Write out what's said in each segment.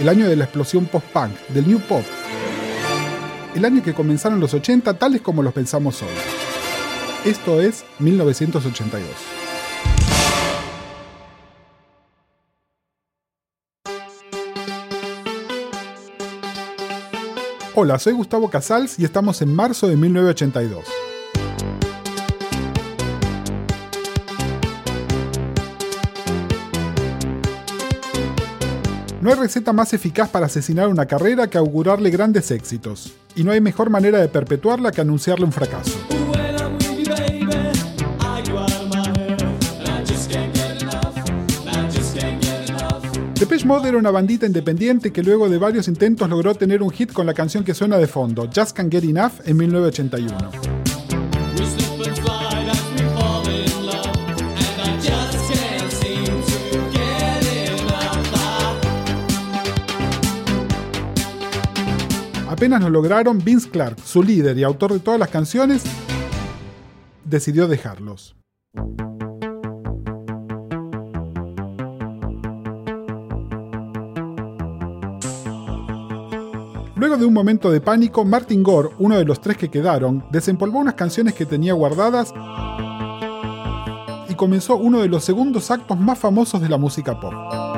El año de la explosión post-punk, del new pop. El año que comenzaron los 80 tales como los pensamos hoy. Esto es 1982. Hola, soy Gustavo Casals y estamos en marzo de 1982. No hay receta más eficaz para asesinar una carrera que augurarle grandes éxitos, y no hay mejor manera de perpetuarla que anunciarle un fracaso. Depeche Mode era una bandita independiente que luego de varios intentos logró tener un hit con la canción que suena de fondo, Just Can't Get Enough, en 1981. Apenas lo lograron, Vince Clark, su líder y autor de todas las canciones, decidió dejarlos. Luego de un momento de pánico, Martin Gore, uno de los tres que quedaron, desempolvó unas canciones que tenía guardadas y comenzó uno de los segundos actos más famosos de la música pop.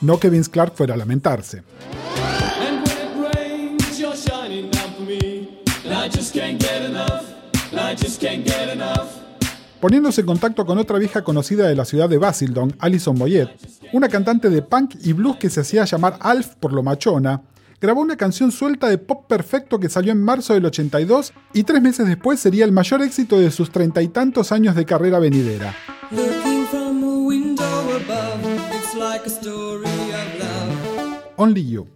No que Vince Clark fuera a lamentarse. Poniéndose en contacto con otra vieja conocida de la ciudad de Basildon, Alison Boyette, una cantante de punk y blues que se hacía llamar Alf por lo machona, grabó una canción suelta de pop perfecto que salió en marzo del 82 y tres meses después sería el mayor éxito de sus treinta y tantos años de carrera venidera. Only You.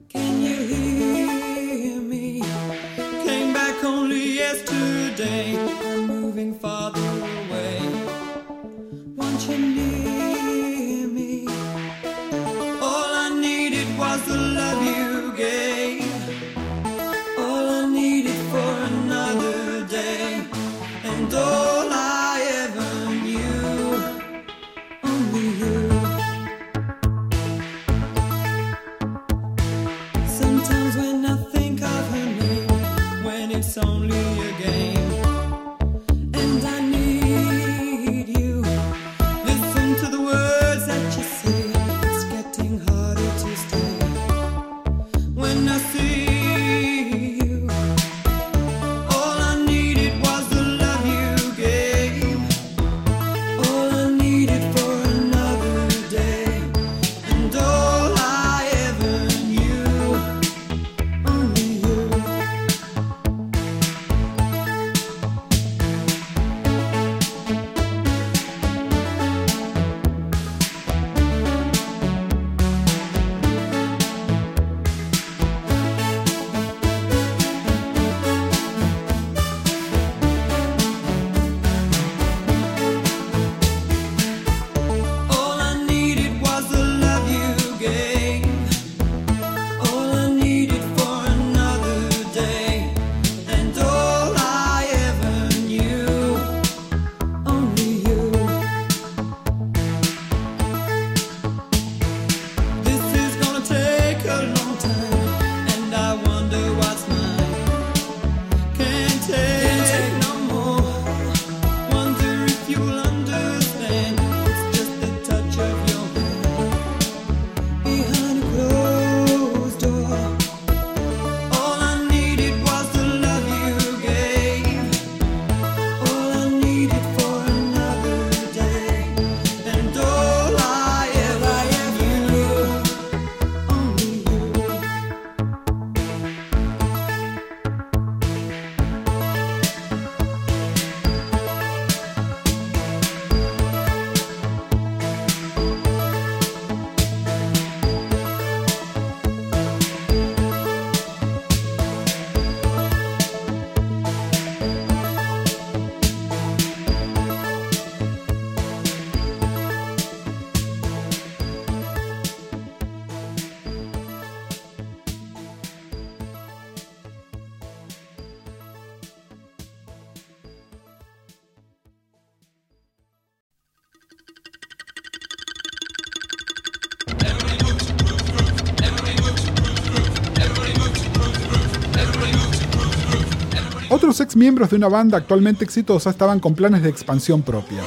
Miembros de una banda actualmente exitosa estaban con planes de expansión propia.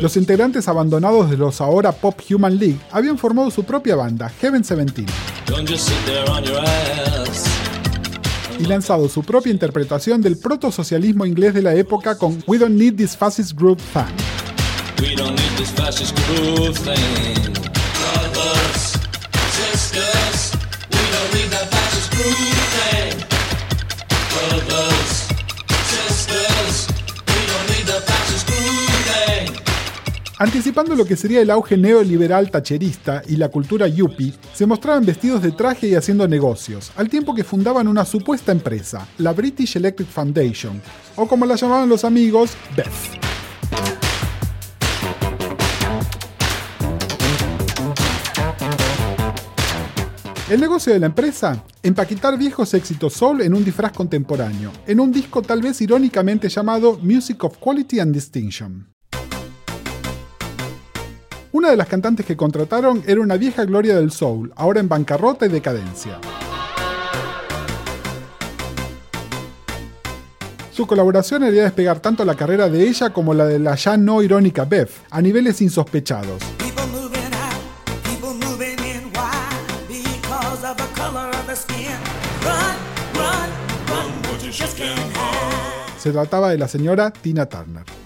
Los integrantes abandonados de los ahora Pop Human League habían formado su propia banda, Heaven 17, don't just sit there on your ass. y lanzado su propia interpretación del proto-socialismo inglés de la época con We Don't Need This Fascist Group Thing. Anticipando lo que sería el auge neoliberal tacherista y la cultura yuppie, se mostraban vestidos de traje y haciendo negocios, al tiempo que fundaban una supuesta empresa, la British Electric Foundation, o como la llamaban los amigos, BEF. El negocio de la empresa, empaquetar viejos éxitos soul en un disfraz contemporáneo, en un disco tal vez irónicamente llamado Music of Quality and Distinction. Una de las cantantes que contrataron era una vieja gloria del soul, ahora en bancarrota y decadencia. Su colaboración haría despegar tanto la carrera de ella como la de la ya no irónica Beth, a niveles insospechados. Se trataba de la señora Tina Turner.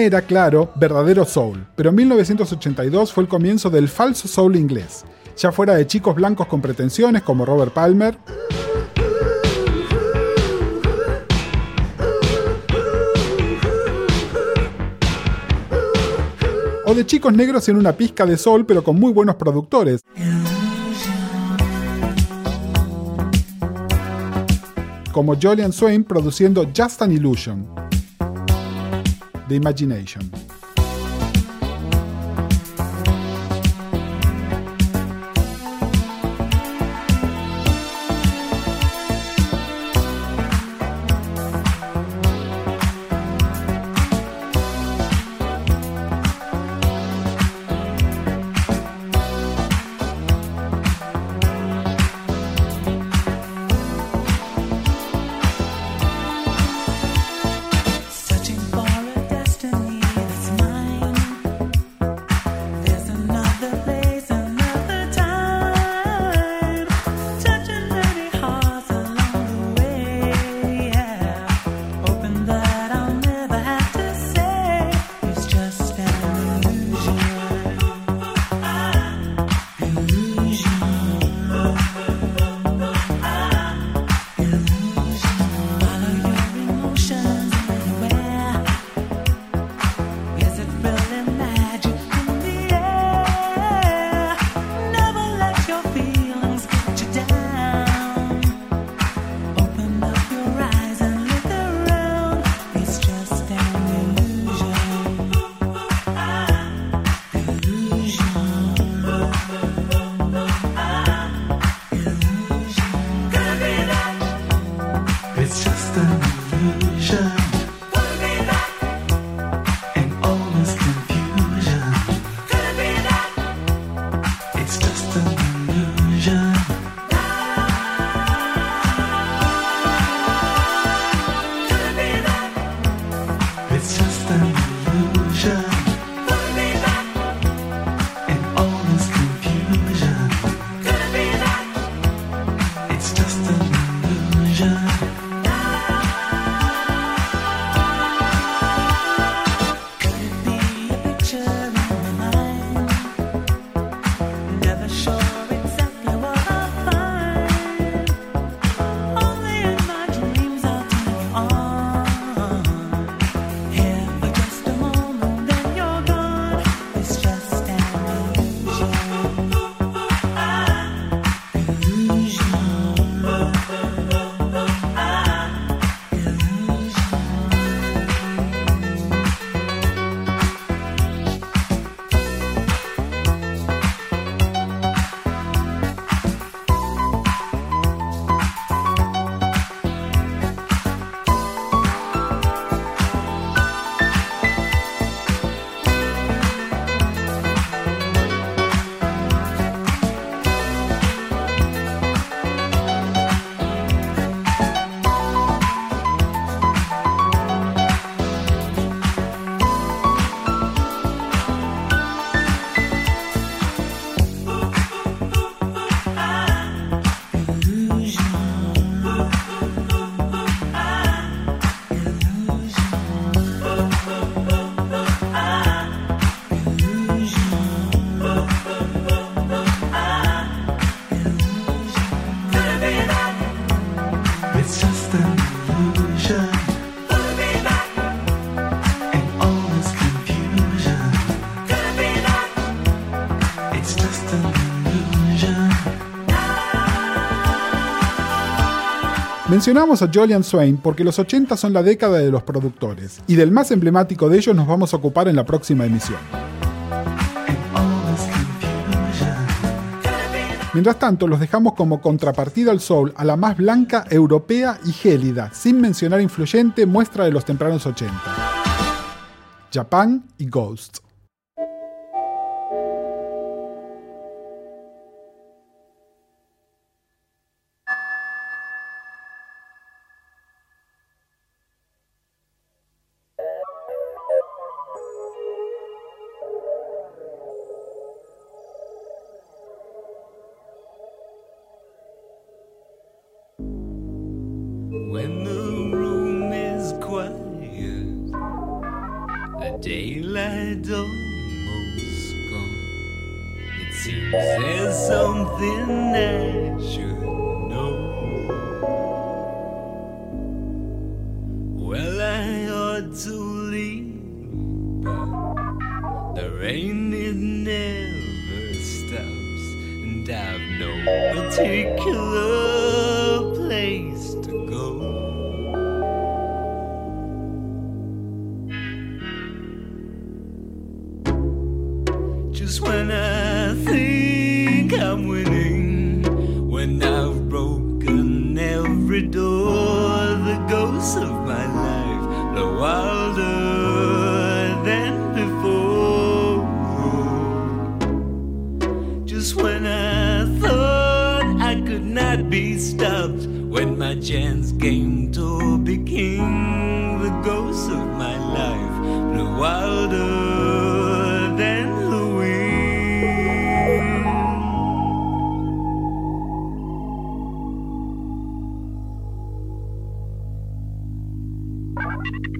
era, claro, verdadero soul, pero 1982 fue el comienzo del falso soul inglés, ya fuera de chicos blancos con pretensiones como Robert Palmer, o de chicos negros en una pizca de sol pero con muy buenos productores. Como Jolien Swain produciendo Just an Illusion. The Imagination. Mencionamos a Jolian Swain porque los 80 son la década de los productores, y del más emblemático de ellos nos vamos a ocupar en la próxima emisión. Mientras tanto, los dejamos como contrapartida al soul a la más blanca, europea y gélida, sin mencionar influyente muestra de los tempranos 80. Japan y Ghost. Daylight almost gone. It seems there's something I should know. Well, I ought to leave, but the rain it never stops, and I've no particular chance came to be king, the ghosts of my life blew wilder than the wind.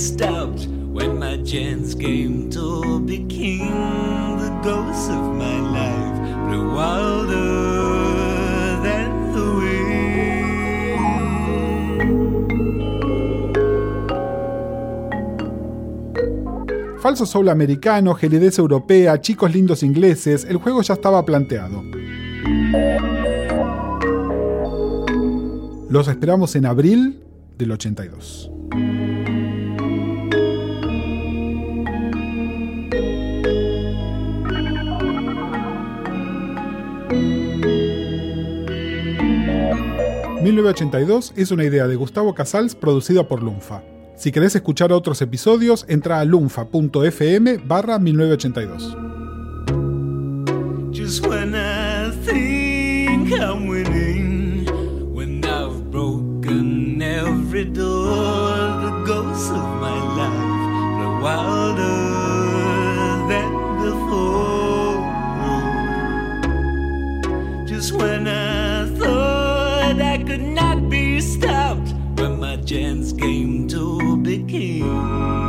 Stopped, when my chance came to be king, the ghosts of my life blew wilder than the wind. Falso soul americano, gelidez europea, chicos lindos ingleses, el juego ya estaba planteado. Los esperamos en abril del 82. «1982» es una idea de Gustavo Casals producida por Lunfa. Si querés escuchar otros episodios, entra a lunfa.fm barra 1982. Just when I think I'm winning, when I've broken every door, the ghosts of my life blow wilder than before. Just when I to